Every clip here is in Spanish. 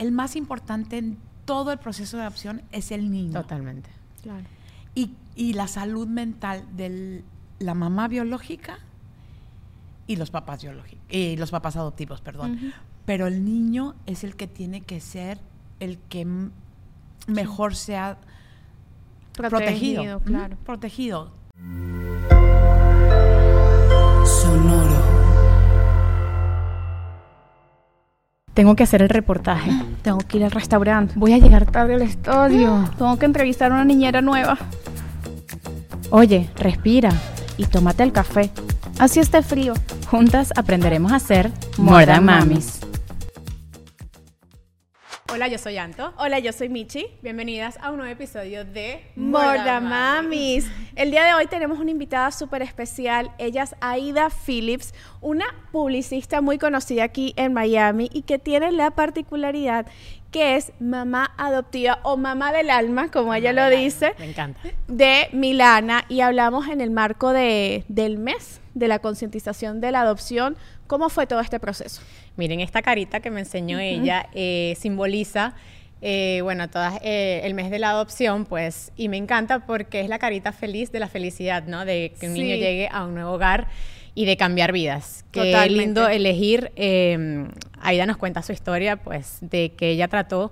el más importante en todo el proceso de adopción es el niño. Totalmente. Claro. Y, y la salud mental de la mamá biológica y los papás biológicos, y los papás adoptivos, perdón. Pero el niño es el que tiene que ser el que mejor sea protegido. Protegido, claro. Protegido. Sonoro. Tengo que hacer el reportaje. Tengo que ir al restaurante. Voy a llegar tarde al estudio. Tengo que entrevistar a una niñera nueva. Oye, respira y tómate el café. Así esté frío. Juntas aprenderemos a hacer More Than Mamis. Hola, yo soy Anto. Hola, yo soy Michi. Bienvenidas a un nuevo episodio de Morda Mamis. El día de hoy tenemos una invitada súper especial. Ella es Aida Phillips, una publicista muy conocida aquí en Miami y que tiene la particularidad que es mamá adoptiva o mamá del alma, como ella lo dice, Me encanta. de Milana y hablamos en el marco de, del mes de la concientización de la adopción. ¿Cómo fue todo este proceso? Miren, esta carita que me enseñó ella eh, simboliza, eh, bueno, todas, eh, el mes de la adopción, pues, y me encanta porque es la carita feliz de la felicidad, ¿no? De que un niño llegue a un nuevo hogar y de cambiar vidas. Qué Totalmente. lindo elegir. eh, Aida nos cuenta su historia, pues, de que ella trató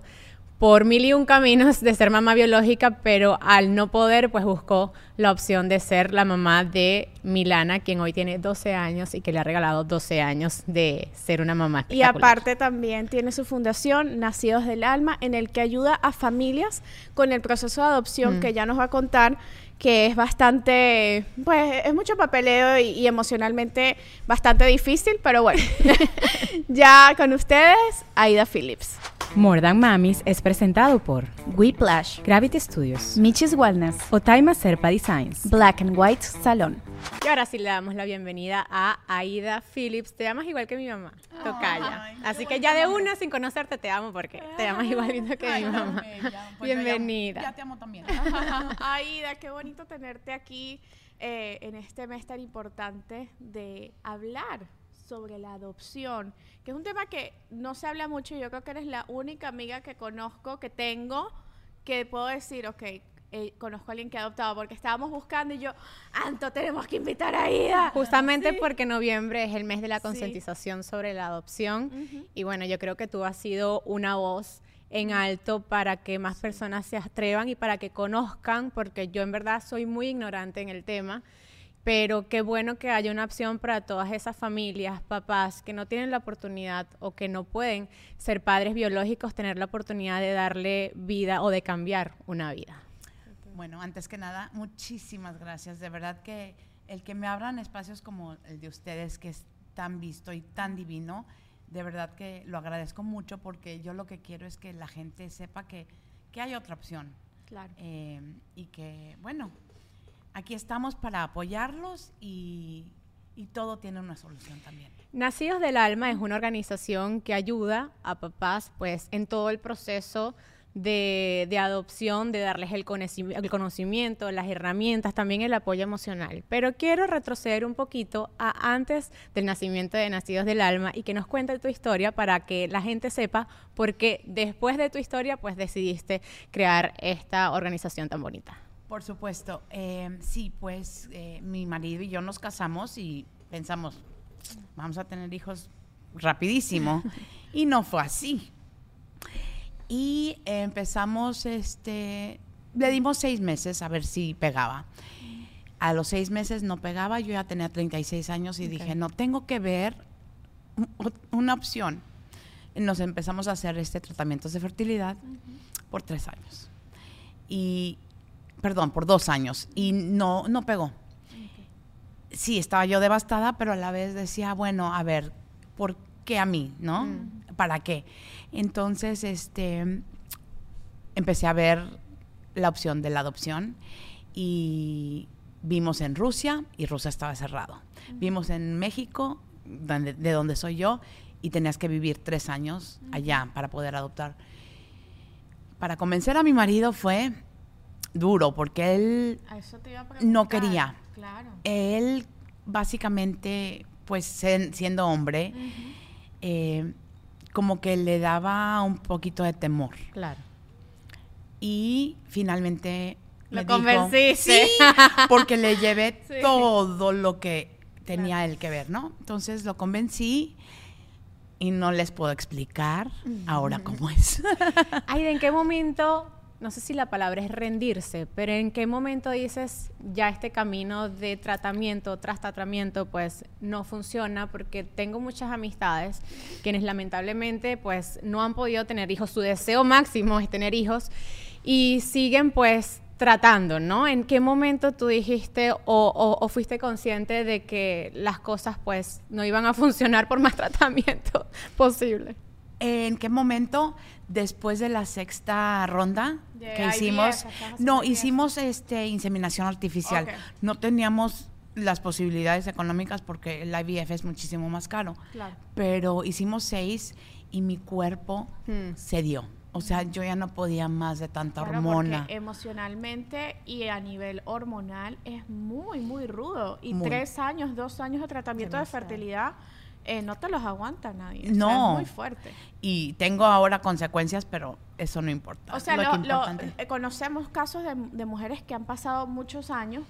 por mil y un caminos de ser mamá biológica, pero al no poder, pues buscó la opción de ser la mamá de Milana, quien hoy tiene 12 años y que le ha regalado 12 años de ser una mamá. Y aparte también tiene su fundación Nacidos del Alma, en el que ayuda a familias con el proceso de adopción, Mm. que ya nos va a contar que es bastante, pues es mucho papeleo y, y emocionalmente bastante difícil, pero bueno, ya con ustedes, Aida Phillips. More Than Mamis es presentado por Whiplash, Gravity Studios, Michis Wellness, Otaima Serpa Designs. Black and White Salon. Y ahora sí le damos la bienvenida a Aida Phillips. Te llamas igual que mi mamá, Tocaya. Así que ya de una sin conocerte te amo porque te llamas igualito que mi mamá. Pues Bienvenida. Ya te amo también. Aida, qué bonito tenerte aquí eh, en este mes tan importante de hablar sobre la adopción, que es un tema que no se habla mucho. y Yo creo que eres la única amiga que conozco, que tengo, que puedo decir, ok, eh, conozco a alguien que ha adoptado, porque estábamos buscando y yo, Anto, tenemos que invitar a Aida. Justamente Sí. porque noviembre es el mes de la Sí. concientización sobre la adopción. Ujú. Y bueno, yo creo que tú has sido una voz en alto para que más personas se atrevan y para que conozcan, porque yo en verdad soy muy ignorante en el tema, pero qué bueno que haya una opción para todas esas familias, papás que no tienen la oportunidad o que no pueden ser padres biológicos, tener la oportunidad de darle vida o de cambiar una vida. Bueno, antes que nada, muchísimas gracias. De verdad que el que me abran espacios como el de ustedes, que es tan visto y tan divino, de verdad que lo agradezco mucho porque yo lo que quiero es que la gente sepa que, que hay otra opción. Claro. Eh, y que, bueno, aquí estamos para apoyarlos y, y todo tiene una solución también. Nacidos del Alma es una organización que ayuda a papás pues en todo el proceso de, de adopción, de darles el, el conocimiento, las herramientas, también el apoyo emocional. Pero quiero retroceder un poquito a antes del nacimiento de Nacidos del Alma y que nos cuente tu historia para que la gente sepa por qué después de tu historia pues decidiste crear esta organización tan bonita. Por supuesto. eh, sí, pues eh, mi marido y yo nos casamos y pensamos, vamos a tener hijos rapidísimo. y no fue así. Y empezamos, este, le dimos seis meses a ver si pegaba. A los seis meses no pegaba, yo ya tenía 36 años y dije, no, tengo que ver un- una opción. Nos empezamos a hacer este tratamientos de fertilidad por tres años. Y, perdón, por dos años. Y no, no pegó. Sí, estaba yo devastada, pero a la vez decía, bueno, a ver, ¿por qué a mí? ¿No? Mm. ¿Para qué? Entonces, este, empecé a ver la opción de la adopción y vimos en Rusia y Rusia estaba cerrado. Vimos en México, donde- de donde soy yo, y tenías que vivir tres años allá para poder adoptar. Para convencer a mi marido fue duro, porque él A eso te iba a no quería. Claro. Él básicamente, pues siendo hombre, eh, como que le daba un poquito de temor. Claro. Y finalmente Lo me dijo, convenciste. sí, porque le llevé Sí. todo lo que tenía él que ver, ¿no? Entonces lo convencí y no les puedo explicar ahora cómo es. Ay, ¿en qué momento, no sé si la palabra es rendirse, pero en qué momento dices, ya este camino de tratamiento tras tratamiento, pues no funciona? Porque tengo muchas amistades quienes lamentablemente, pues no han podido tener hijos. Su deseo máximo es tener hijos y siguen, pues tratando, ¿no? ¿En qué momento tú dijiste o, fuiste consciente de que las cosas pues no iban a funcionar por más tratamiento posible? ¿En qué momento? Después de la sexta ronda De que IVF, hicimos, no, IVF. hicimos este inseminación artificial. No teníamos las posibilidades económicas porque el IVF es muchísimo más caro. Claro. Pero hicimos seis y mi cuerpo Hmm. se dio. O sea, yo ya no podía más de tanta Claro, hormona. porque emocionalmente y a nivel hormonal es muy, muy rudo. Y Muy. tres años, dos años de tratamiento Demasiado. de fertilidad eh, no te los aguanta nadie. O sea, No. es muy fuerte. Y tengo ahora consecuencias, pero eso no importa. O sea, Lo eh, conocemos casos de, de mujeres que han pasado muchos años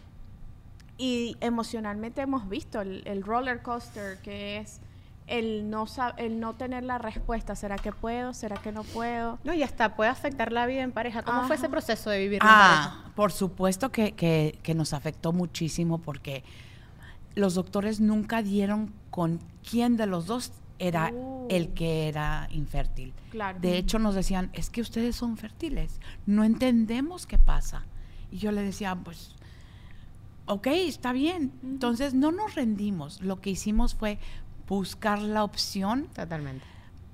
y emocionalmente hemos visto el, el roller coaster que es el no, el no tener la respuesta. ¿Será que puedo? ¿Será que no puedo? No, y hasta puede afectar la vida en pareja. ¿Cómo fue ese proceso de vivir en pareja? Ah, por supuesto que, que- que nos afectó muchísimo porque los doctores nunca dieron con quién de los dos era Uh. el que era infértil. Claro. De hecho, nos decían, es que ustedes son fértiles, no entendemos qué pasa. Y yo le decía, pues, ok, está bien. Entonces, no nos rendimos. Lo que hicimos fue buscar la opción Totalmente.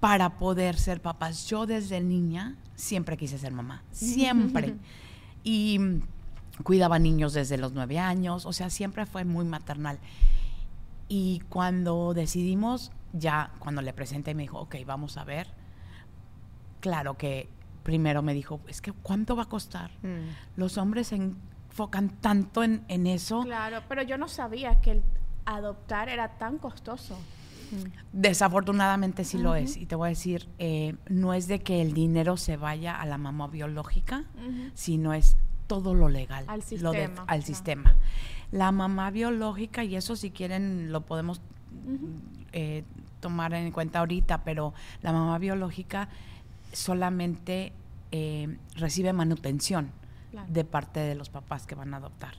para poder ser papás. Yo desde niña siempre quise ser mamá, siempre. y cuidaba niños desde los nueve años, o sea, siempre fue muy maternal. Y cuando decidimos, ya cuando le presenté, me dijo, ok, vamos a ver. Claro que primero me dijo, es que ¿cuánto va a costar? Mm. Los hombres se enfocan tanto en, en eso. Claro, pero yo no sabía que el adoptar era tan costoso. Desafortunadamente sí lo es. Y te voy a decir, eh, no es de que el dinero se vaya a la mamá biológica, sino es todo lo legal. Al lo de- sistema, al sistema. La mamá biológica, y eso si quieren lo podemos eh, tomar en cuenta ahorita, pero la mamá biológica solamente eh, recibe manutención Claro. de parte de los papás que van a adoptar.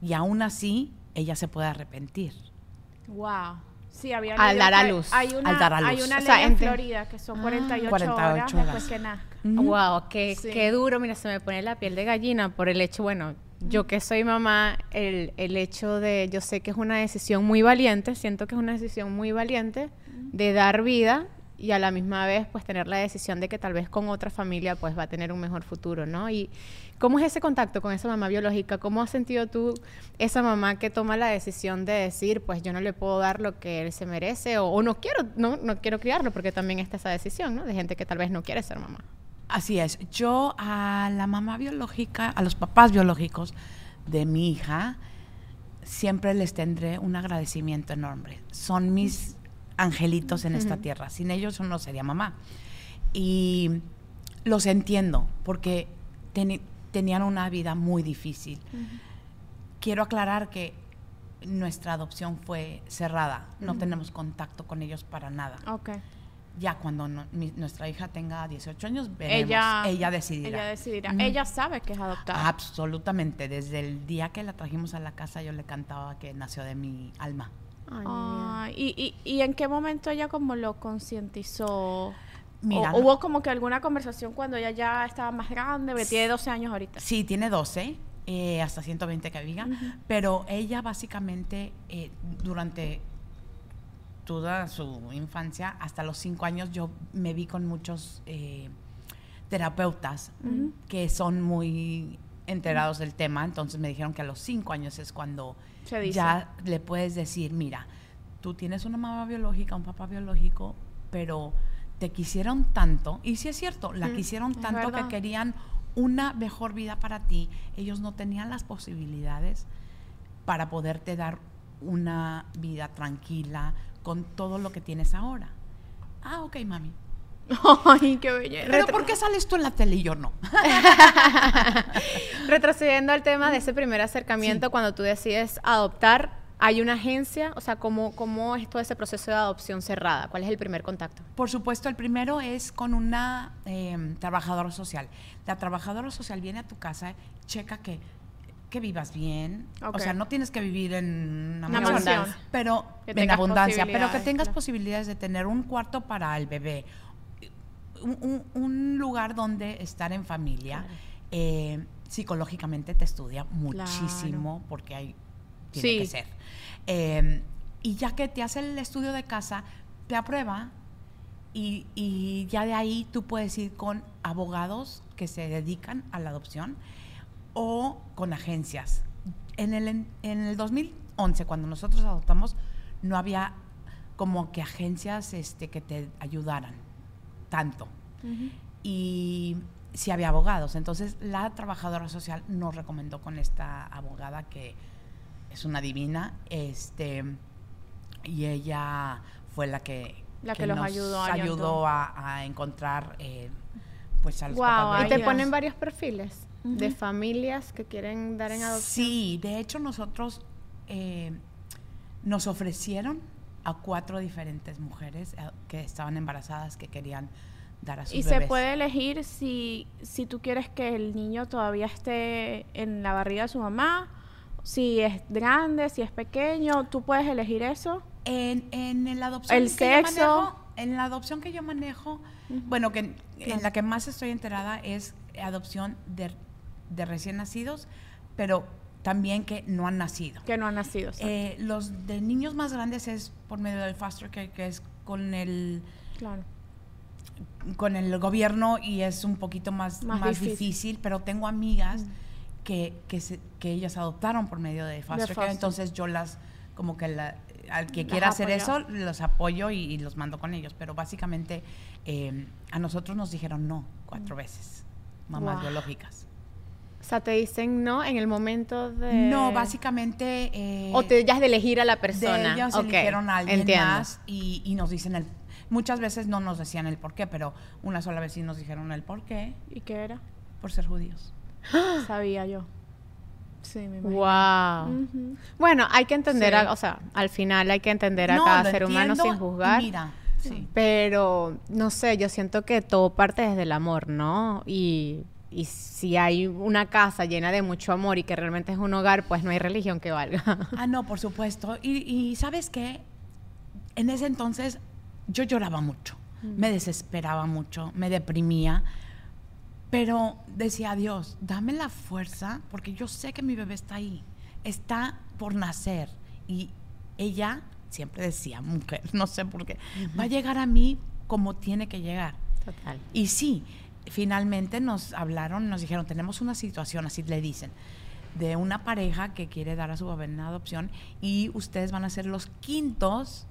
Y aún así, ella se puede arrepentir. Wow. Sí, había Al leído dar a luz. Hay una, Al dar a hay luz. una O ley sea, en Florida que son 48, 48 horas, horas. después que nazca. Wow, qué, Sí. qué duro. Mira, se me pone la piel de gallina por el hecho, bueno, yo que soy mamá, el, el hecho de, yo sé que es una decisión muy valiente, siento que es una decisión muy valiente de dar vida y a la misma vez pues tener la decisión de que tal vez con otra familia pues va a tener un mejor futuro, ¿no? Y ¿cómo es ese contacto con esa mamá biológica? ¿Cómo has sentido tú esa mamá que toma la decisión de decir pues yo no le puedo dar lo que él se merece o, o no quiero, no, no quiero criarlo porque también está esa decisión, ¿no? De gente que tal vez no quiere ser mamá. Así es. Yo a la mamá biológica, a los papás biológicos de mi hija, siempre les tendré un agradecimiento enorme. Son mis angelitos en esta tierra. Sin ellos yo no sería mamá. Y los entiendo porque tenían una vida muy difícil. Quiero aclarar que nuestra adopción fue cerrada. No tenemos contacto con ellos para nada. Ok. Ya cuando no- mi- nuestra hija tenga 18 años, veremos. Ella, Ella, decidirá. Ella decidirá. Ella sabe que es adoptada. Absolutamente. Desde el día que la trajimos a la casa, yo le cantaba que nació de mi alma. Ay. Ay, y, y, ¿Y en qué momento ella como lo concientizó? Mira, ¿O hubo como que alguna conversación cuando ella ya estaba más grande? Tiene 12 años ahorita. Sí, tiene 12, eh, hasta 120 que diga, pero ella básicamente eh, durante toda su infancia, hasta los 5 años, yo me vi con muchos eh, terapeutas que son muy enterados del tema, entonces me dijeron que a los 5 años es cuando ya le puedes decir, mira, tú tienes una mamá biológica, un papá biológico, pero te quisieron tanto, y sí es cierto, la Mm, quisieron tanto que querían una mejor vida para ti, ellos no tenían las posibilidades para poderte dar una vida tranquila con todo lo que tienes ahora. Ah, ok, mami. Ay, qué belleza. Pero ¿por qué sales tú en la tele y yo no? Retrocediendo al tema de ese primer acercamiento, Sí. cuando tú decides adoptar, ¿hay una agencia? O sea, ¿cómo, ¿cómo es todo ese proceso de adopción cerrada? ¿Cuál es el primer contacto? Por supuesto, el primero es con una eh, trabajadora social. La trabajadora social viene a tu casa, checa que, que vivas bien. O sea, no tienes que vivir en una Una mansión, mansión. pero en abundancia, pero que tengas claro. posibilidades de tener un cuarto para el bebé, un, un- un lugar donde estar en familia. Claro. Eh, psicológicamente te estudia muchísimo porque hay tiene Sí. que ser. Eh, y ya que te hace el estudio de casa, te aprueba y, y ya de ahí tú puedes ir con abogados que se dedican a la adopción o con agencias. En el, en el 2011, cuando nosotros adoptamos, no había como que agencias este, que te ayudaran tanto. Y sí había abogados. Entonces la trabajadora social nos recomendó con esta abogada que es una divina, este, y ella fue la que, La que los nos ayudó, a, a encontrar eh, pues a los Guau, papás Ay, y te ponen varios perfiles de familias que quieren dar en adopción. Sí, de hecho nosotros eh, nos ofrecieron a cuatro diferentes mujeres eh, que estaban embarazadas que querían dar a sus Y se puede elegir si, si tú quieres que el niño todavía esté en la barriga de su mamá, si es grande, si es pequeño, tú puedes elegir eso. En, en la adopción El que sexo. yo manejo, en la adopción que yo manejo, bueno, que en- en la que más estoy enterada es adopción de, de recién nacidos, pero también que no han nacido. Que no han nacido. Eh, los de niños más grandes es por medio del foster care, que es con el claro. con el gobierno y es un poquito más, Más más, difícil. difícil. pero tengo amigas que, que, se- que ellas adoptaron por medio de foster care, foster. entonces yo las, como que la- al que Las quiera hacer apoyó. eso, los apoyo y, y los mando con ellos, pero básicamente eh, a nosotros nos dijeron no cuatro veces, mamás Wow. biológicas. O sea, te dicen no en el momento de... No, básicamente... eh, O te ya es de elegir a la de persona. ellas Ok, eligieron a alguien entiendo. más y, y nos dicen el... Muchas veces no nos decían el por qué, pero una sola vez sí nos dijeron el por qué, ¿Y qué era? por ser judíos. Sabía yo. Sí, me imagino. Wow. Bueno, hay que entender, Sí. a- o sea, al final hay que entender a No, cada ser humano sin juzgar. Mira, sí. Pero, no sé, yo siento que todo parte desde el amor, ¿no? Y, y si hay una casa llena de mucho amor y que realmente es un hogar, pues no hay religión que valga. Ah, no, por supuesto. Y, y ¿sabes qué? En ese entonces yo lloraba mucho, me desesperaba mucho, me deprimía, pero decía, Dios, dame la fuerza porque yo sé que mi bebé está ahí, está por nacer. Y ella siempre decía, mujer, no sé por qué, va a llegar a mí como tiene que llegar. Total. Y sí, finalmente nos hablaron, nos dijeron, tenemos una situación, así le dicen, de una pareja que quiere dar a su bebé en adopción y ustedes van a ser los quintos,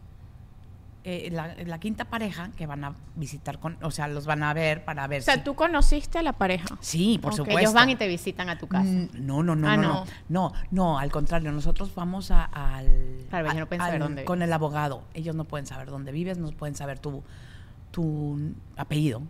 eh, la, la quinta pareja que van a visitar, con, o sea, los van a ver para ver O sea, si... tú conociste a la pareja. Sí, por supuesto. Ellos van y te visitan a tu casa. Mm, No, no, no, Ah, no, no. no, no, no, al contrario, nosotros vamos a- al, Claro, no pueden saber al- dónde con el abogado. Ellos no pueden saber dónde vives, no pueden saber tu, tu apellido.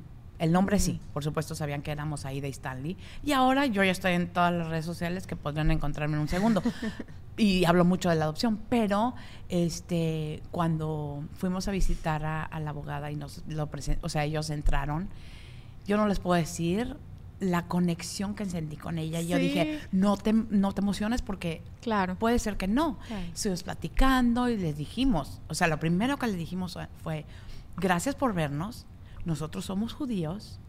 El nombre sí, por supuesto sabían que éramos ahí de Stanley. Y ahora yo ya estoy en todas las redes sociales que podrían encontrarme en un segundo. y hablo mucho de la adopción, pero este cuando fuimos a visitar a, a la abogada y nos lo presen- o sea, ellos entraron, yo no les puedo decir la conexión que sentí con ella. Yo Sí. dije, no te, no te emociones porque Claro. puede ser que no. Estuvimos platicando y les dijimos, o sea, lo primero que les dijimos fue, gracias por vernos, nosotros somos judíos.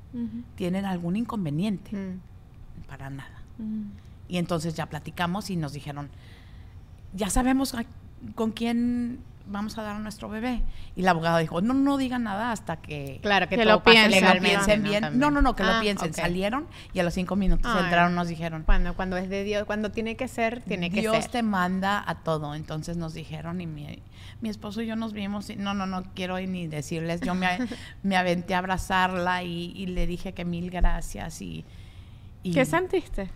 ¿tienen algún inconveniente? Mm. Para nada. Ujú. Y entonces ya platicamos y nos dijeron, ya sabemos a- con quién vamos a dar a nuestro bebé. Y la abogada dijo, no, no digan nada hasta que, Claro, que, Que todo lo pase piensen, piensen bien. También. No, no, no, que Ah, lo piensen. ok. Salieron y a los cinco minutos Ay. entraron nos dijeron, Cuando, cuando es de Dios, cuando tiene que ser, tiene que Dios ser. te manda a todo. Entonces nos dijeron y mi, mi esposo y yo nos vimos y no, no, no quiero ni decirles. Yo me, me aventé a abrazarla y, y le dije que mil gracias y, y ¿Qué sentiste?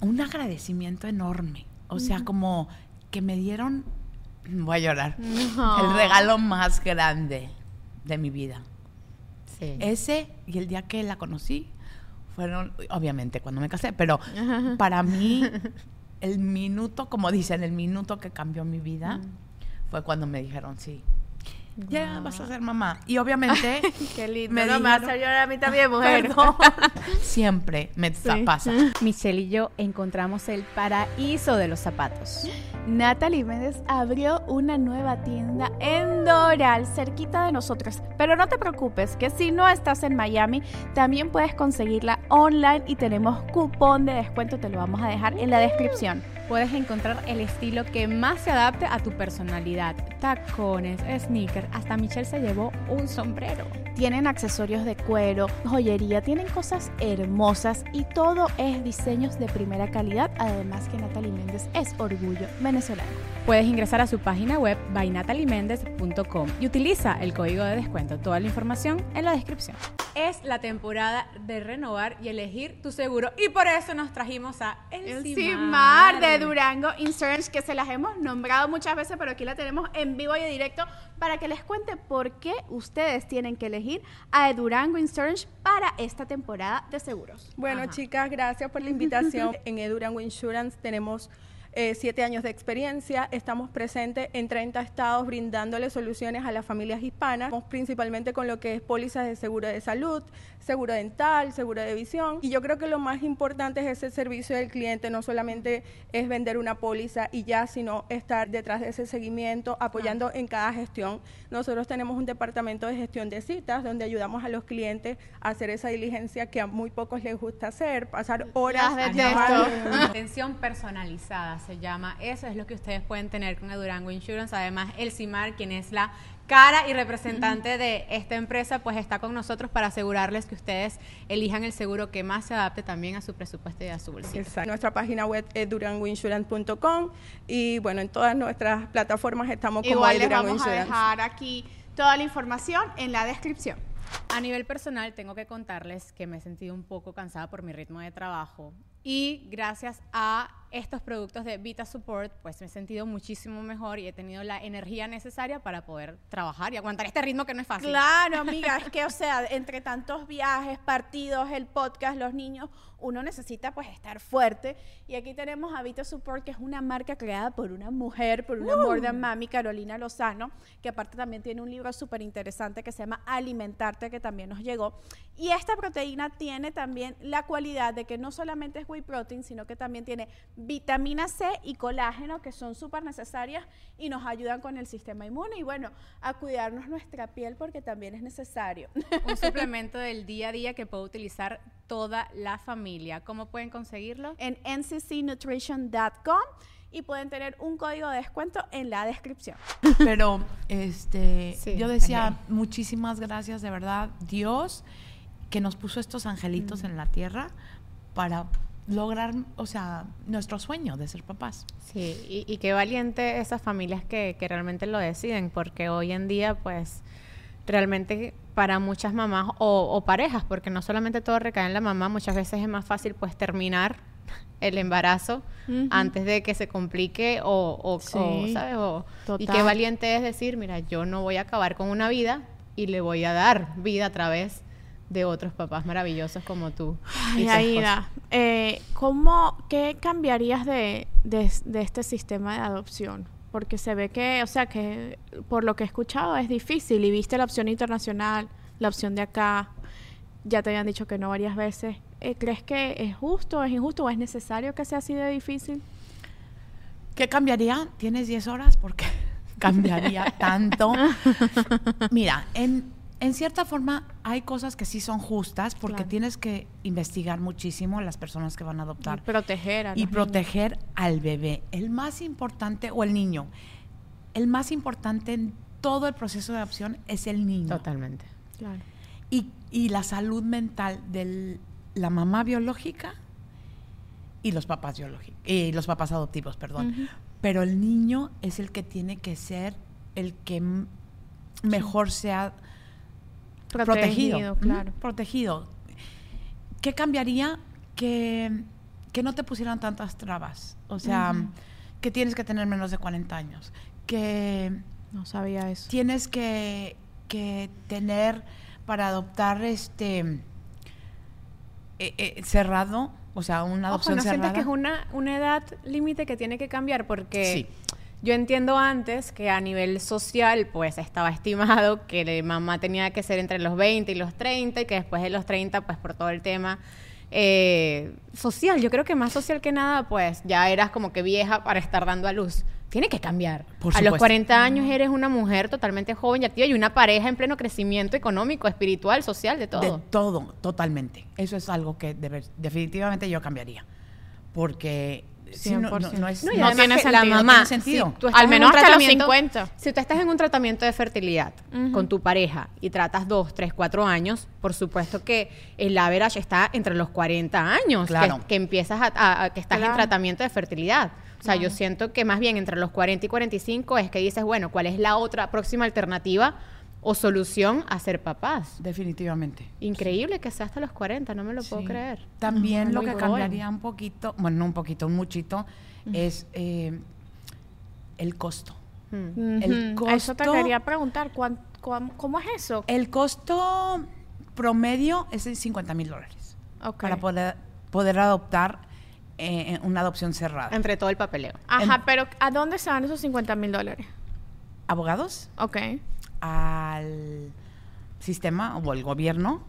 un agradecimiento enorme. O sea, como que me dieron, voy a llorar, No. el regalo más grande de mi vida. Sí. Ese y el día que la conocí fueron, obviamente, cuando me casé, pero para mí, el minuto, como dicen, el minuto que cambió mi vida fue cuando me dijeron, sí, ya vas a ser mamá. Y obviamente, Qué lindo. Me no, me dijeron- llorar a mí también, mujer. Perdón. siempre me Sí. pasa. Michelle y yo encontramos el paraíso de los zapatos. Natalie Méndez abrió una nueva tienda en Doral, cerquita de nosotros. Pero no te preocupes, que si no estás en Miami, también puedes conseguirla online y tenemos cupón de descuento, te lo vamos a dejar en la descripción. Puedes encontrar el estilo que más se adapte a tu personalidad. Tacones, sneakers, hasta Michelle se llevó un sombrero. Tienen accesorios de cuero, joyería, tienen cosas hermosas y todo es diseños de primera calidad, además que Natalie Méndez es orgullo venezolano. Puedes ingresar a su página web bynatalymendez.com y utiliza el código de descuento. Toda la información en la descripción. Es la temporada de renovar y elegir tu seguro y por eso nos trajimos a El, El Cimar. Cimar de Durango Insurance, que se las hemos nombrado muchas veces, pero aquí la tenemos en vivo y en directo para que les cuente por qué ustedes tienen que elegir a Durango Insurance para esta temporada de seguros. Bueno, Ajá. chicas, gracias por la invitación. en Edurango Insurance tenemos eh, siete años de experiencia. Estamos presentes en 30 estados brindándole soluciones a las familias hispanas, Estamos principalmente con lo que es pólizas de seguro de salud, seguro dental, seguro de visión. Y yo creo que lo más importante es ese servicio del cliente, no solamente es vender una póliza y ya, sino estar detrás de ese seguimiento, apoyando en cada gestión. Nosotros tenemos un departamento de gestión de citas donde ayudamos a los clientes a hacer esa diligencia que a muy pocos les gusta hacer, pasar horas detesto. Atención personalizada se llama. Eso es lo que ustedes pueden tener con el Durango Insurance. Además, el CIMAR, quien es la cara y representante de esta empresa, pues está con nosotros para asegurarles que ustedes elijan el seguro que más se adapte también a su presupuesto y a su bolsillo. Exacto. Nuestra página web es durangoinsurance.com y bueno, en todas nuestras plataformas estamos como Igual les Durango vamos a dejar aquí toda la información en la descripción. A nivel personal, tengo que contarles que me he sentido un poco cansada por mi ritmo de trabajo y gracias a estos productos de Vita Support, pues me he sentido muchísimo mejor y he tenido la energía necesaria para poder trabajar y aguantar este ritmo que no es fácil. Claro, amiga, es que, o sea, entre tantos viajes, partidos, el podcast, los niños, uno necesita pues estar fuerte. Y aquí tenemos a Vita Support, que es una marca creada por una mujer, por una amor de mami, Carolina Lozano, que aparte también tiene un libro súper interesante que se llama Alimentarte, que también nos llegó. Y esta proteína tiene también la cualidad de que no solamente es whey protein, sino que también tiene vitamina C y colágeno, que son súper necesarias y nos ayudan con el sistema inmune. Y bueno, a cuidarnos nuestra piel porque también es necesario. Un suplemento del día a día que puede utilizar toda la familia. ¿Cómo pueden conseguirlo? en nccnutrition.com y pueden tener un código de descuento en la descripción. Pero este, Sí, yo decía, muchísimas gracias, de verdad, Dios, que nos puso estos angelitos Mm. en la tierra para lograr, o sea, nuestro sueño de ser papás. Sí, y, y qué valiente esas familias que, que realmente lo deciden, porque hoy en día, pues, realmente para muchas mamás o, o parejas, porque no solamente todo recae en la mamá, muchas veces es más fácil, pues, terminar el embarazo antes de que se complique o, o- Sí, o, ¿sabes? O- y qué valiente es decir, mira, yo no voy a acabar con una vida y le voy a dar vida a través de otros papás maravillosos como tú. y Ay, Aida, eh, ¿cómo, ¿qué cambiarías de, de, de este sistema de adopción? Porque se ve que, o sea, que por lo que he escuchado es difícil y viste la opción internacional, la opción de acá, ya te habían dicho que no varias veces. Eh, ¿Crees que es justo, es injusto o es necesario que sea así de difícil? ¿Qué cambiaría? ¿Tienes 10 horas? Porque cambiaría tanto. Mira, en, en cierta forma hay cosas que sí son justas porque Claro. tienes que investigar muchísimo las personas que van a adoptar Y proteger a y al bebé. El más importante, o el niño, el más importante en todo el proceso de adopción es el niño. Totalmente. Claro. Y, y la salud mental de la mamá biológica y los papás biológicos, y los papás adoptivos, perdón. Pero el niño es el que tiene que ser el que mejor sea protegido. Protegido, claro. protegido. ¿Qué cambiaría? Que, que no te pusieran tantas trabas. O sea, que tienes que tener menos de 40 años. Que No sabía eso. tienes que, que tener para adoptar este eh, eh, cerrado, o sea, una Ojo, adopción ¿no sientes cerrada. que es una, una edad límite que tiene que cambiar? Porque Sí. Yo entiendo antes que a nivel social, pues estaba estimado que la mamá tenía que ser entre los 20 y los 30 y que después de los 30, pues por todo el tema eh, social, yo creo que más social que nada, pues ya eras como que vieja para estar dando a luz. Tiene que cambiar. Por a los supuesto. 40 años eres una mujer totalmente joven y activa y una pareja en pleno crecimiento económico, espiritual, social, de todo. De todo, totalmente. Eso es algo que definitivamente yo cambiaría. Porque si no, no- 100%. no es... No, y No tiene sentido, la no mamá, tiene sentido. si tú estás Al en menos hasta los tratamiento- 50. Si tú estás en un tratamiento de fertilidad con tu pareja y tratas dos, tres, cuatro años, por supuesto que el average está entre los 40 años, Claro. que, que empiezas a, a- a- que estás Claro. en tratamiento de fertilidad. O sea, yo siento que más bien entre los 40 y 45 es que dices, bueno, ¿cuál es la otra próxima alternativa o solución a ser papás? Definitivamente. Increíble que sea hasta los 40, no me lo puedo creer. También lo que joven. cambiaría un poquito, bueno, no un poquito, un muchito, es eh, el costo. Mm. El Ujú. Eso te costo- quería preguntar, ¿cuán- cuán- ¿cómo es eso? El costo promedio es de 50 mil dólares Ok. para poder, poder adoptar eh, una adopción cerrada. Entre todo el papeleo. Ajá, en- pero ¿a dónde se van esos 50 mil dólares? Abogados Ok. Al sistema o al gobierno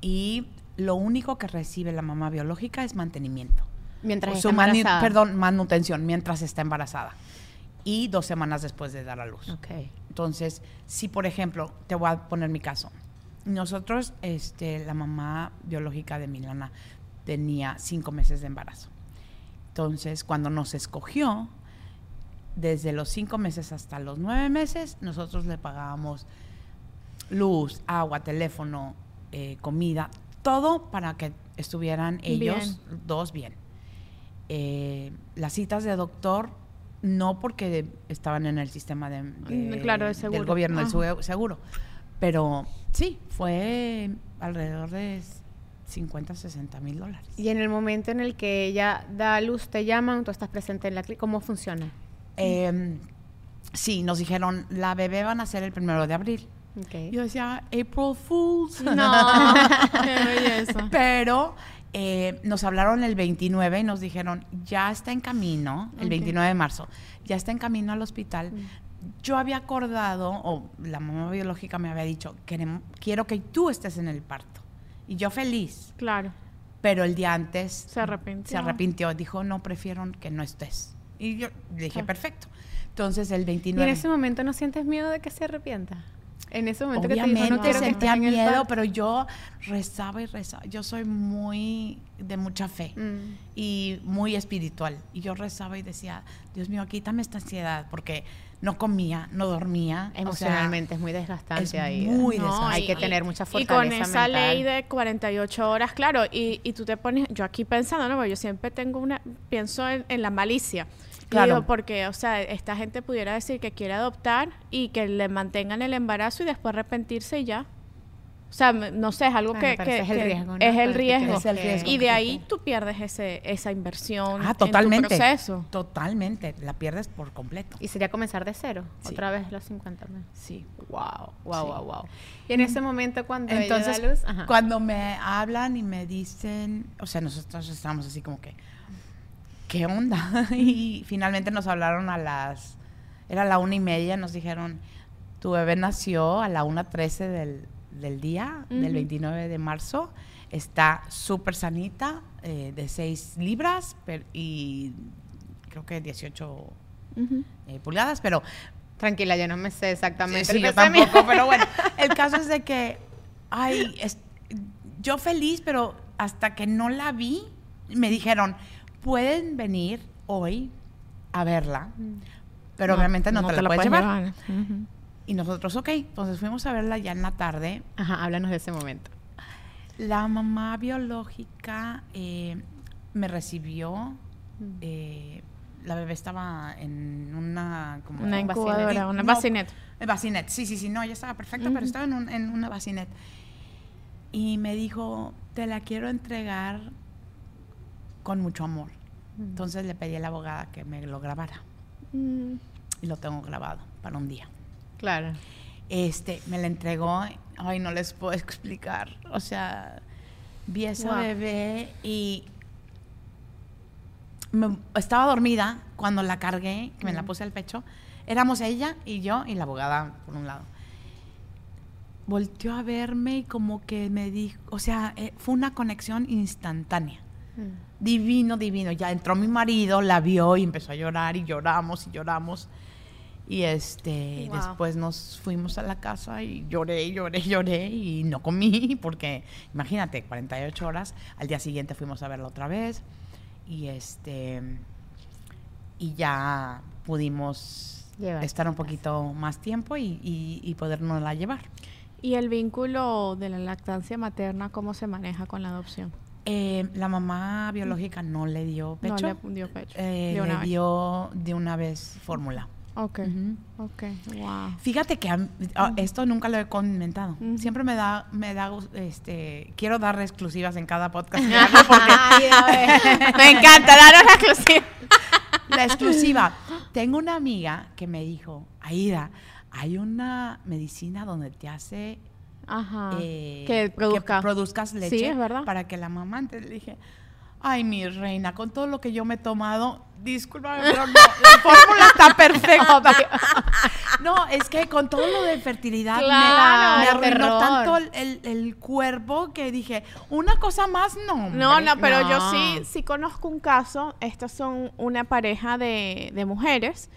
y lo único que recibe la mamá biológica es mantenimiento. Mientras está embarazada. perdón, manutención mientras está embarazada y dos semanas después de dar a luz. Entonces, si por ejemplo, te voy a poner mi caso. Nosotros, este, la mamá biológica de Milana tenía cinco meses de embarazo. Entonces, cuando nos escogió, desde los cinco meses hasta los nueve meses, nosotros le pagábamos luz, agua, teléfono, eh, comida, todo para que estuvieran ellos dos bien. Eh, las citas de doctor, no porque estaban en el sistema de, de- Mm, claro, de seguro. del gobierno, del sue- seguro. Pero sí, fue alrededor de 50, 60 mil dólares. Y en el momento en el que ella da a luz, te llaman, tú estás presente en la clínica. ¿Cómo funciona? Eh, sí, nos dijeron, la bebé van a ser el primero de abril. Yo decía, April Fools. No, qué belleza. Pero eh, nos hablaron el 29 y nos dijeron, ya está en camino, el Ok. 29 de marzo, ya está en camino al hospital. Mm. Yo había acordado, o la mamá biológica me había dicho, "Querem- quiero que tú estés en el parto. Y yo feliz. Claro. Pero el día antes Se arrepintió. se arrepintió, dijo, no, prefiero que no estés. Y yo le dije, Claro. perfecto. Entonces el ¿Y 29... en ese momento no sientes miedo de que se arrepienta? En ese momento que te dijo, no quiero sentía miedo, pero yo rezaba y rezaba. Yo soy muy de mucha fe Mm. y muy espiritual. Y yo rezaba y decía, Dios mío, quítame esta ansiedad, porque no comía, no dormía. o sea, Emocionalmente es muy desgastante es ahí. muy No, desgastante. Hay que y- tener mucha Y fortaleza con esa mental. ley de 48 horas, claro, y, y tú te pones, yo aquí pensando, ¿no? Porque yo siempre tengo una, pienso en, en la malicia. Y Claro. digo, porque, o sea, esta gente pudiera decir que quiere adoptar y que le mantengan el embarazo y después arrepentirse y ya. O sea, no sé, es algo Bueno, que, pero que- ese es el que riesgo, ¿no? es el riesgo. tienes Es el que- riesgo. Y de ahí tú pierdes ese, esa inversión Ah, en tu totalmente. proceso. Totalmente. La pierdes por completo. Y sería comenzar de cero, Sí. otra vez los 50 mil. Sí. Wow, wow, Sí. wow, wow. Y en ese momento cuando ella Entonces, da luz, ajá. cuando me hablan y me dicen, o sea, nosotros estábamos así como que, ¿qué onda? y finalmente nos hablaron a las, era la una y media, nos dijeron, tu bebé nació a la una trece del, del día, del Ujú. 29 de marzo, está súper sanita, eh, de 6 libras per- y creo que 18 Ujú. eh, pulgadas, pero Tranquila, yo no me sé exactamente. Sí, yo tampoco, pero bueno, el caso es de que, ay, es- yo feliz, pero hasta que no la vi, me dijeron, pueden venir hoy a verla, pero obviamente no, te, la puedes llevar. Ujú. Y nosotros, ok, entonces fuimos a verla ya en la tarde. Ajá, háblanos de ese momento. La mamá biológica eh, me recibió, eh, la bebé estaba en una... Como Una incubadora, una No, bacinet. Bacinet, sí, sí, sí, no, ella estaba perfecta, Ujú. pero estaba en, un- en una bacinet. Y me dijo, te la quiero entregar con mucho amor. Entonces le pedí a la abogada que me lo grabara Mm. y lo tengo grabado para un día. Claro. Este, me la entregó, ay, no les puedo explicar. O sea, vi a esa Wow. bebé y me- estaba dormida cuando la cargué, que me la puse al pecho. Éramos ella y yo y la abogada por un lado. Volteó a verme y como que me dijo, o sea, eh, fue una conexión instantánea. Divino, divino. Ya entró mi marido, la vio y empezó a llorar y lloramos y lloramos. Y este, Wow. después nos fuimos a la casa y lloré, lloré, lloré y no comí porque, imagínate, 48 horas. Al día siguiente fuimos a verla otra vez y este, y ya pudimos Llevar estar un poquito más tiempo y, y, y podernos la llevar. ¿Y el vínculo de la lactancia materna cómo se maneja con la adopción? Eh, la mamá biológica no le dio pecho. No le dio pecho. Eh, de una le vez. dio de una vez fórmula. Ok, Ujú. ok, wow. Fíjate que a ah, esto nunca lo he comentado. Siempre me da, me da, este, quiero dar exclusivas en cada podcast. que Me encanta, daros la exclusiva. la exclusiva. Tengo una amiga que me dijo, Aida, hay una medicina donde te hace Ajá. eh, que produzca. produzcas leche Sí, es verdad. para que la mamá te le dije, ay mi reina, con todo lo que yo me he tomado, discúlpame, pero no, la fórmula está perfecta. no, es que con todo lo de fertilidad me- Claro, me, arruinó tanto el, el- cuerpo que dije, una cosa más no. No, hombre". no, pero yo sí, sí conozco un caso. Estas son una pareja de, de mujeres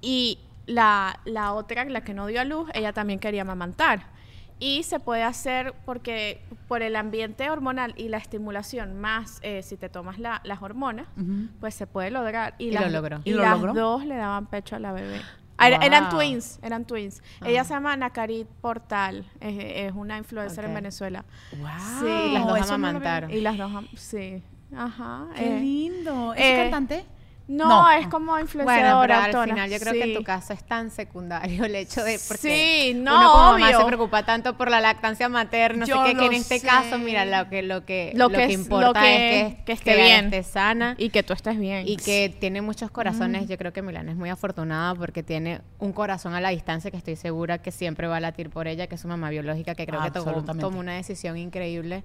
y la, la otra, la que no dio a luz, ella también quería amamantar. Y se puede hacer porque por el ambiente hormonal y la estimulación, más eh, si te tomas la- las hormonas, pues se puede lograr. Y, Y las, lo logró. Y, ¿Y lo las logró? dos le daban pecho a la bebé. Ah, era- Eran twins, eran twins. Ella se llama Nakarit Portal, es, es una influencer en. Venezuela. Wow, Sí, las dos eso no amamantaron. Y las dos, am- sí. Ajá. Qué eh, lindo. ¿Es eh, cantante? No, No. es como Bueno, influenciadora, pero al autora. final yo creo que en tu caso es tan secundario el hecho de porque Sí, no, uno como mamá obvio. se preocupa tanto por la lactancia materna, Yo sé que lo en este sé. caso, mira, lo que lo que Lo lo que que, importa lo que- es que, que esté que bien. esté sana Y que tú estés bien. y que tiene muchos corazones. Yo creo que Milana es muy afortunada porque tiene un corazón a la distancia que estoy segura que siempre va a latir por ella, que es su mamá biológica, que creo que tomó, una decisión increíble.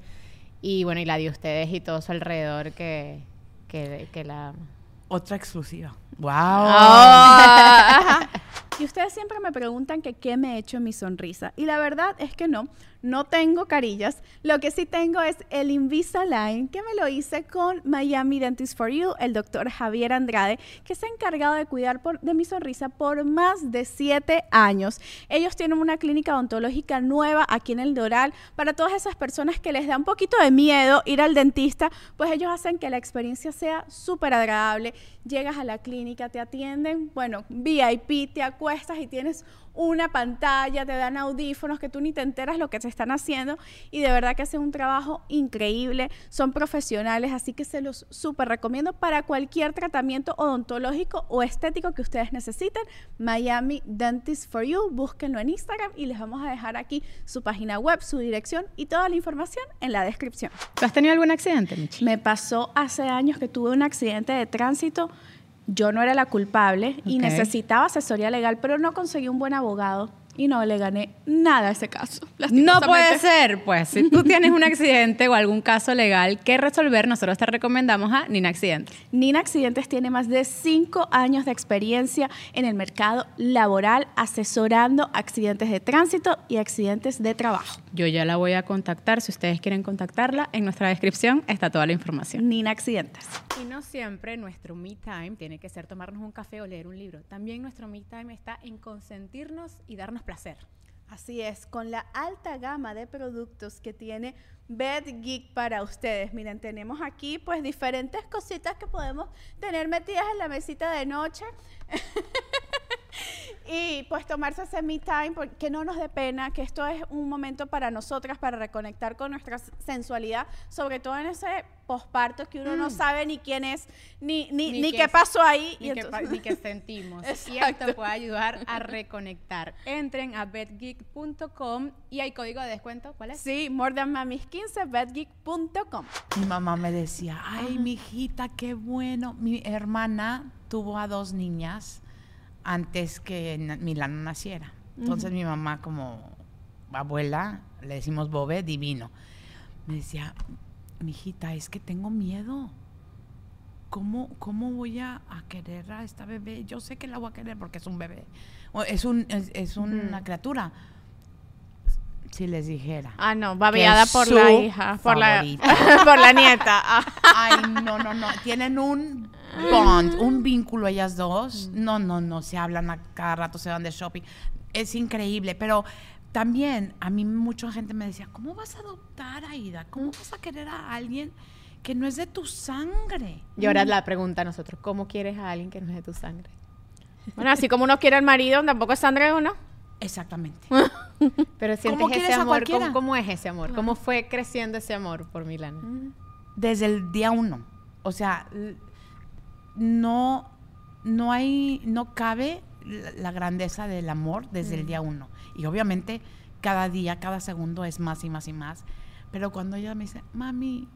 Y bueno, y la de ustedes y todo su alrededor que, que, que la... Otra exclusiva. Wow. Ah, Y ustedes siempre me preguntan que qué me he hecho en mi sonrisa. Y la verdad es que no, no tengo carillas. Lo que sí tengo es el Invisalign, que me lo hice con Miami Dentist for You, el doctor Javier Andrade, que se ha encargado de cuidar de mi sonrisa por más de siete años. Ellos tienen una clínica odontológica nueva aquí en el Doral. Para todas esas personas que les da un poquito de miedo ir al dentista, pues ellos hacen que la experiencia sea súper agradable. Llegas a la clínica, te atienden, bueno, VIP, te acuestas y tienes una pantalla, te dan audífonos que tú ni te enteras lo que se están haciendo y de verdad que hacen un trabajo increíble, son profesionales, así que se los súper recomiendo para cualquier tratamiento odontológico o estético que ustedes necesiten. Miami Dentist for You, búsquenlo en Instagram y les vamos a dejar aquí su página web, su dirección y toda la información en la descripción. ¿Tú has tenido algún accidente, Michi? Me pasó hace años que tuve un accidente de tránsito. Yo no era la culpable y necesitaba asesoría legal, pero no conseguí un buen abogado y no le gané nada a ese caso. No puede ser, pues si tú tienes un accidente o algún caso legal que resolver, nosotros te recomendamos a Nina Accidente. Nina Accidentes tiene más de cinco años de experiencia en el mercado laboral asesorando accidentes de tránsito y accidentes de trabajo. Yo ya la voy a contactar, si ustedes quieren contactarla, en nuestra descripción está toda la información. Nina Accidentes. Y no siempre nuestro me time tiene que ser tomarnos un café o leer un libro. También nuestro me time está en consentirnos y darnos placer. Así es, con la alta gama de productos que tiene Bed Geek para ustedes. Miren, tenemos aquí pues diferentes cositas que podemos tener metidas en la mesita de noche. y pues tomarse ese me time, por- que no nos dé pena, que esto es un momento para nosotras, para reconectar con nuestra sensualidad, sobre todo en ese posparto que uno no sabe ni quién es, ni, ni, Ni ni qué qué pasó ahí. Ni, y que, entonces- pa- ni que sentimos. Y Exacto. esto puede ayudar a reconectar. Entren a betgeek.com y hay código de descuento. ¿Cuál es? Sí, more than mamis 15, bedgeek.com. Mi mamá me decía, ay, mi hijita, qué bueno. Mi hermana tuvo a dos niñas antes que Milano naciera. Entonces mi mamá como abuela le decimos Bobe, divino. Me decía, mijita, es que tengo miedo. ¿Cómo, cómo voy a, a querer a esta bebé? Yo sé que la voy a querer porque es un bebé. O es, un, es, es una criatura. Si les dijera. Ah, no, babeada por la hija, por la, por la nieta. Ah. Ay, no, no, no. Tienen un bond, un vínculo ellas dos. No, no, no. Se hablan a cada rato, se van de shopping. Es increíble. Pero también a mí mucha gente me decía, ¿cómo vas a adoptar a Ida? ¿Cómo vas a querer a alguien que no es de tu sangre? Y ahora la pregunta a nosotros, ¿cómo quieres a alguien que no es de tu sangre? Bueno, así como uno quiere al marido, tampoco es sangre uno. Exactamente. Pero sientes ¿Cómo ese amor? ¿cómo, cómo es ese amor? ¿Cómo fue creciendo ese amor por Milana? Desde el día uno. O sea, no, no hay, no cabe la, grandeza del amor desde el día uno. Y obviamente cada día, cada segundo es más y más y más. Pero cuando ella me dice, mami,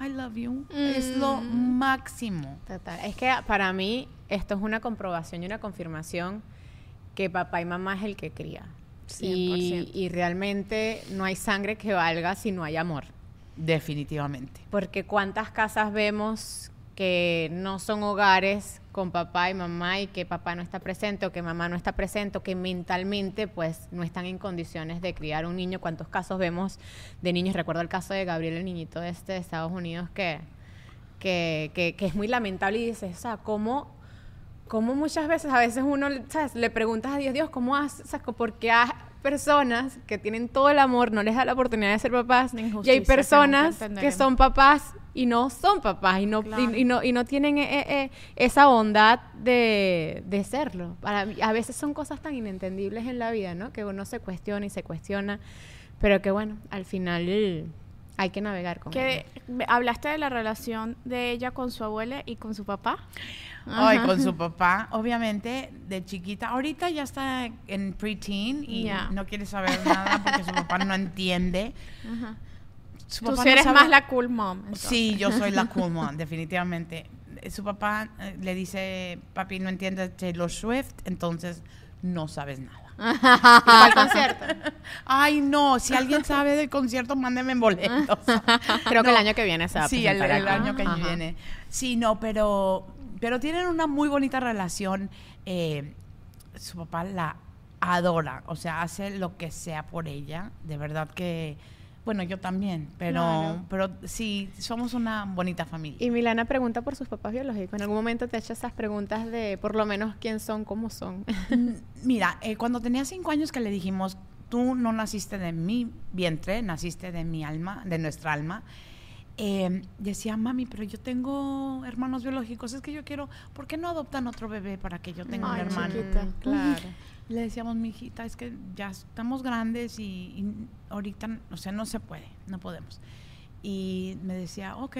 I love you, es lo máximo. Total. Es que para mí esto es una comprobación y una confirmación que papá y mamá es el que cría. Y, 100%. y realmente no hay sangre que valga si no hay amor. Definitivamente. Porque cuántas casas vemos que no son hogares con papá y mamá y que papá no está presente o que mamá no está presente o que mentalmente pues no están en condiciones de criar un niño. ¿Cuántos casos vemos de niños? Recuerdo el caso de Gabriel, el niñito este de Estados Unidos que, que, que, que es muy lamentable y dices, o sea, ¿cómo, cómo muchas veces, a veces uno ¿sabes? le preguntas a Dios, Dios, ¿cómo haces? ¿Por qué a personas que tienen todo el amor no les da la oportunidad de ser papás? Y hay que personas que son papás y no son papás y no, y- Claro. y, no, y no tienen eh, eh, eh, esa bondad de, de serlo. Para a veces son cosas tan inentendibles en la vida, ¿no? Que uno se cuestiona y se cuestiona, pero que bueno, al final hay que navegar con Que ello. me- hablaste de la relación de ella con su abuela y con su papá. Ay, con su papá, obviamente, de chiquita. Ahorita ya está en preteen y no quiere saber nada porque su papá no entiende. Su Tú papá sí no eres sabe- más la cool mom. entonces. Sí, yo soy la cool mom, definitivamente. Eh, Su papá eh, le dice, papi, no entiendes Taylor Swift, entonces no sabes nada. ¿Y cuál concierto? Ay, no, si alguien sabe del concierto, mándeme boletos. Creo que No. el año que viene se va a Sí, el, presentar el año que Ajá. viene. Sí, no, pero, pero tienen una muy bonita relación. eh, su papá la adora, o sea, hace lo que sea por ella. De verdad que, bueno, yo también, pero, pero sí, somos una bonita familia. Y Milana pregunta por sus papás biológicos. ¿En algún momento te echa esas preguntas de, por lo menos, quién son, cómo son? Mm, Mira, eh, cuando tenía cinco años que le dijimos, tú no naciste de mi vientre, naciste de mi alma, de nuestra alma, eh, decía, mami, pero yo tengo hermanos biológicos, es que yo quiero, ¿por qué no adoptan otro bebé para que yo tenga Ay, un hermano? chiquita. Claro. Le decíamos, mi hijita, es que ya estamos grandes y, y ahorita, o sea, no se puede, no podemos. Y me decía, ok,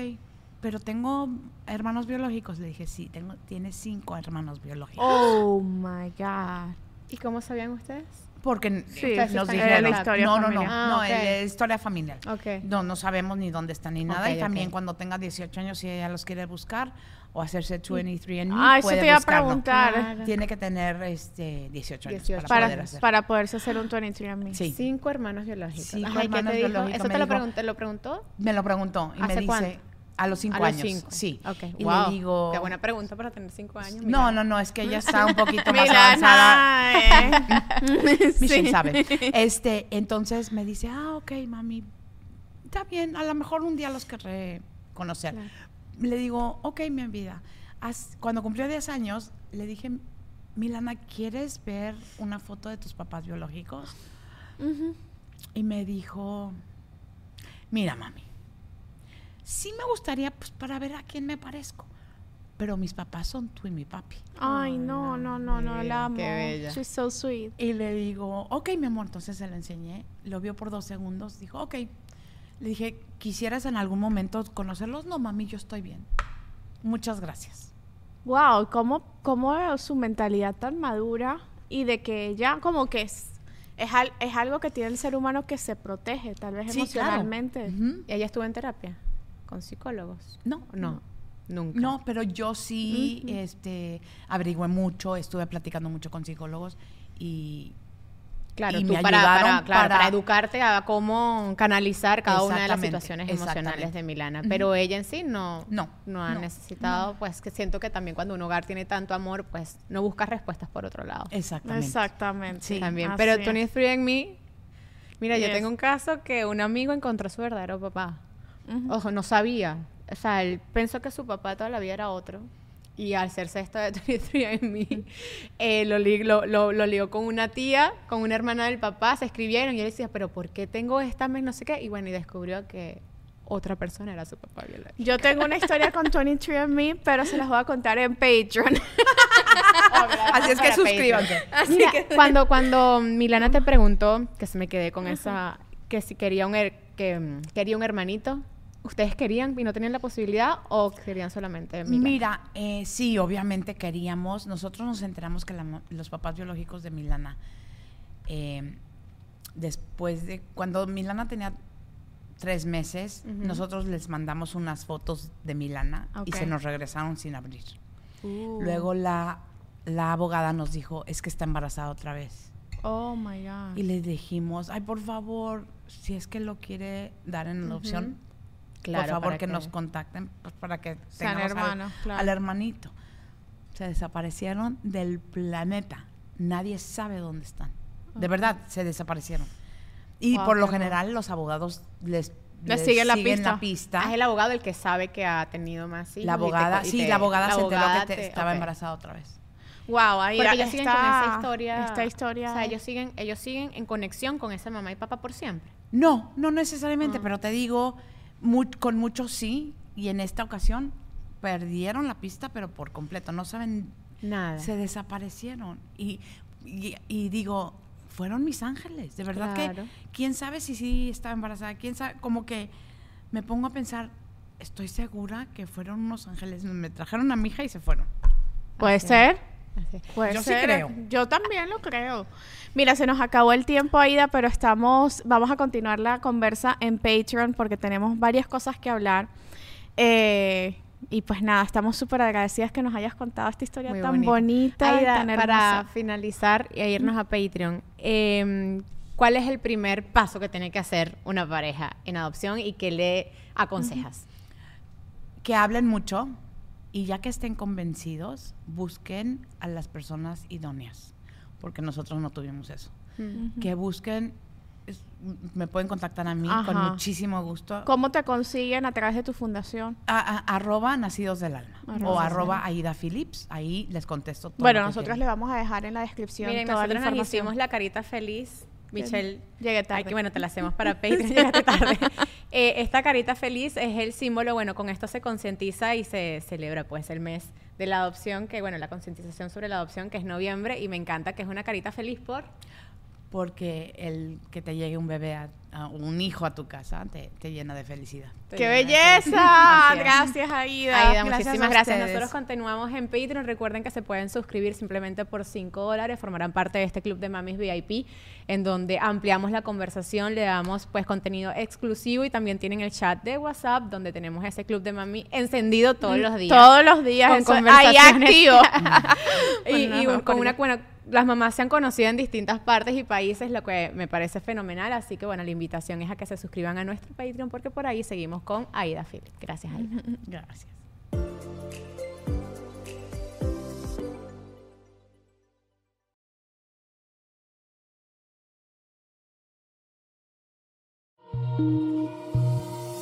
pero tengo hermanos biológicos. Le dije, sí, tengo, tienes cinco hermanos biológicos. Oh my God. ¿Y cómo sabían ustedes? Porque Sí, nos dijeron. la historia no, no, no. Ah, no, ok. es historia familiar. Ok. No, no sabemos ni dónde están ni nada. Ok, y también cuando tenga 18 años, si ella los quiere buscar o hacerse 23 andme Ah, eso puede te iba a preguntar. Claro. Tiene que tener este 18 años 18 para, poder Para, hacer. para poderse hacer un 23andMe. Sí. Cinco hermanos biológicos. Cinco Ajá, ¿y qué hermanos te biológicos, ¿Eso me te lo, dijo- pregun- lo preguntó? Me lo preguntó y me ¿Hace dice cuánto? a los 5 a los años. cinco. Sí. Ok, Y wow. le digo Qué buena pregunta para tener cinco años. No, mira. no, no, es que ella está un poquito más avanzada. Eh. Michelle Sí. sabe. Este, entonces me dice, ah, ok, mami, está bien, a lo mejor un día los querré conocer. Claro. Le digo, ok, mi vida. Cuando cumplió 10 años, le dije, Milana, ¿quieres ver una foto de tus papás biológicos? Ujú. Y me dijo, mira, mami, sí me gustaría pues para ver a quién me parezco, pero mis papás son tú y mi papi. Ay, no, no, no, no, Qué la amo. bella. She's so sweet. Y le digo, ok, mi amor, entonces se lo enseñé, lo vio por dos segundos, dijo, ok. Le dije, ¿quisieras en algún momento conocerlos? No, mami, yo estoy bien. Muchas gracias. Wow, cómo, cómo su mentalidad tan madura y de que ella como que es, es, al- es algo que tiene el ser humano que se protege, tal vez Sí, claro. emocionalmente. ¿Y ella estuvo en terapia? ¿Con psicólogos? No, No, nunca. No, pero yo sí este, averigüé mucho, estuve platicando mucho con psicólogos y Claro, y tú me para, ayudaron para, claro, para- para educarte a cómo canalizar cada una de las situaciones emocionales de Milana. Pero ella en sí no, No, no ha no, necesitado, pues que siento que también cuando un hogar tiene tanto amor, pues no busca respuestas por otro lado. Exactamente. Exactamente. Sí, también. así Pero es. 23 en mí, mira, yo tengo un caso que un amigo encontró a su verdadero papá. Ojo, no sabía. O sea, él pensó que su papá toda la vida era otro. Y al hacerse esto de 23 en mí, eh, lo, li- lo, lo, lo ligó con una tía, con una hermana del papá, se escribieron y él decía, pero ¿por qué tengo esta mes no sé qué? Y bueno, y descubrió que otra persona era su papá biológico. Yo tengo una historia con 23 Me, pero se las voy a contar en Patreon. Así es que suscríbanse. Así Mira, que cuando, cuando Milana te preguntó, que se me quedé con esa, que si quería un, her- que, mm, quería un hermanito, ¿ustedes querían y no tenían la posibilidad o querían solamente Milana? Mira, eh, sí, obviamente queríamos. Nosotros nos enteramos que la los papás biológicos de Milana, eh, después de cuando Milana tenía tres meses, nosotros les mandamos unas fotos de Milana y se nos regresaron sin abrir. Uh. Luego la, la abogada nos dijo, es que está embarazada otra vez. Oh my God. Y les dijimos, ay, por favor, si es que lo quiere dar en adopción, Claro, por favor que, que- nos contacten pues, para que Sean tengamos al- hermanos, claro. al hermanito. Se desaparecieron del planeta. Nadie sabe dónde están. De verdad, se desaparecieron. Y por lo general los abogados les, Les siguen la pista. pista. Ah, es el abogado el que sabe que ha tenido más hijos. La te abogada, y sí, te- la abogada se enteró abogada que te- te- estaba embarazada otra vez. Wow, ahí Porque ellos siguen con está- esa historia. Esta historia. O sea, ellos siguen, ellos siguen en conexión con esa mamá y papá por siempre. No, no necesariamente, Ah. pero te digo, mu- con muchos sí, y en esta ocasión perdieron la pista, pero por completo, no saben, Nada. se desaparecieron. Y, y, y digo, fueron mis ángeles, de verdad Claro. que, quién sabe si sí estaba embarazada, quién sabe, como que me pongo a pensar, estoy segura que fueron unos ángeles, me trajeron a mi hija y se fueron. Puede Así ser. Puede Yo sí creo. Yo también lo creo. Mira, se nos acabó el tiempo, Aida, pero estamos, vamos a continuar la conversa en Patreon porque tenemos varias cosas que hablar. Eh, y pues nada, estamos súper agradecidas que nos hayas contado esta historia Muy tan bonita. bonita y Aida, tan para finalizar y irnos a Patreon, eh, ¿cuál es el primer paso que tiene que hacer una pareja en adopción y qué le aconsejas? que hablen mucho y ya que estén convencidos, busquen a las personas idóneas, porque nosotros no tuvimos eso. Que busquen, es- me pueden contactar a mí con Ajá. muchísimo gusto. ¿Cómo te consiguen a través de tu fundación? A- a- arroba nacidos del alma Arroba o arroba Aida Phillips, ahí les contesto todo. Bueno, nosotros le quieran. vamos a dejar en la descripción Miren, toda la nosotros nos información. hicimos la carita feliz. Michelle, Llegué tarde. Ay, que bueno, te la hacemos para Patreon, llegaste tarde. Eh, esta carita feliz es el símbolo, bueno, con esto se concientiza y se celebra pues el mes de la adopción, que bueno, la concientización sobre la adopción, que es noviembre, y me encanta que es una carita feliz por... Porque el que te llegue un bebé, a, a un hijo a tu casa, te, te llena de felicidad. ¡Qué belleza! Gracias, Aida. Aida, Gracias muchísimas gracias. Nosotros continuamos en Patreon. Recuerden que se pueden suscribir simplemente por 5 dólares. Formarán parte de este club de mamis VIP, en donde ampliamos la conversación, le damos pues contenido exclusivo y también tienen el chat de WhatsApp, donde tenemos ese club de mami encendido todos los días. Todos los días. Con eso- ahí conversaciones. activo. y Bueno, y no, con una, ya. Las mamás se han conocido en distintas partes y países, lo que me parece fenomenal. Así que bueno, la invitación es a que se suscriban a nuestro Patreon porque por ahí seguimos con Aida Philip. Gracias, Aida. Gracias.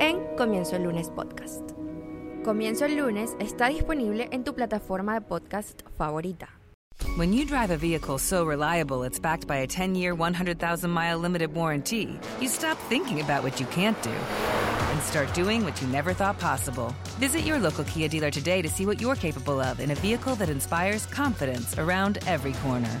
en Comienzo el lunes podcast. Comienzo el lunes está disponible en tu plataforma de podcast favorita. When you drive a vehicle so reliable it's backed by a 10-year, 100,000-mile limited warranty, you stop thinking about what you can't do and start doing what you never thought possible. Visit your local Kia dealer today to see what you're capable of in a vehicle that inspires confidence around every corner.